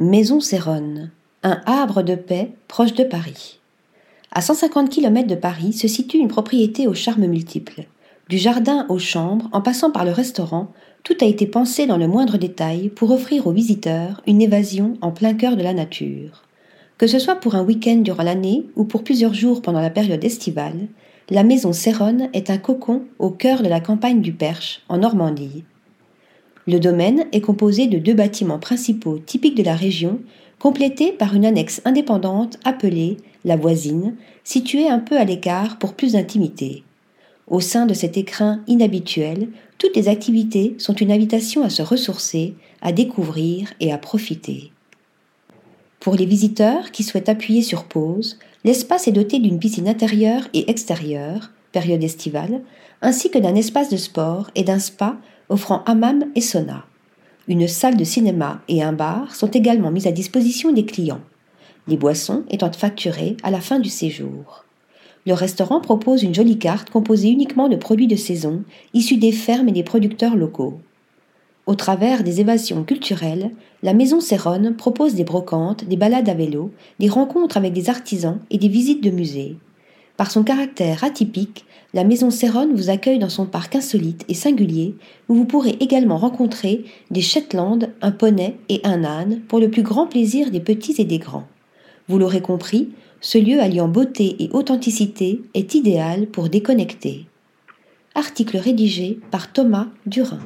Maison Céronne, un havre de paix proche de Paris. À 150 km de Paris se situe une propriété aux charmes multiples. Du jardin aux chambres, en passant par le restaurant, tout a été pensé dans le moindre détail pour offrir aux visiteurs une évasion en plein cœur de la nature. Que ce soit pour un week-end durant l'année ou pour plusieurs jours pendant la période estivale, la maison Céronne est un cocon au cœur de la campagne du Perche, en Normandie. Le domaine est composé de deux bâtiments principaux typiques de la région, complétés par une annexe indépendante appelée la voisine, située un peu à l'écart pour plus d'intimité. Au sein de cet écrin inhabituel, toutes les activités sont une invitation à se ressourcer, à découvrir et à profiter. Pour les visiteurs qui souhaitent appuyer sur pause, l'espace est doté d'une piscine intérieure et extérieure, période estivale, ainsi que d'un espace de sport et d'un spa offrant hammam et sauna. Une salle de cinéma et un bar sont également mis à disposition des clients, les boissons étant facturées à la fin du séjour. Le restaurant propose une jolie carte composée uniquement de produits de saison, issus des fermes et des producteurs locaux. Au travers des évasions culturelles, la Maison Céronne propose des brocantes, des balades à vélo, des rencontres avec des artisans et des visites de musées. Par son caractère atypique, la maison Céronne vous accueille dans son parc insolite et singulier, où vous pourrez également rencontrer des Shetland, un poney et un âne pour le plus grand plaisir des petits et des grands. Vous l'aurez compris, ce lieu alliant beauté et authenticité est idéal pour déconnecter. Article rédigé par Thomas Durin.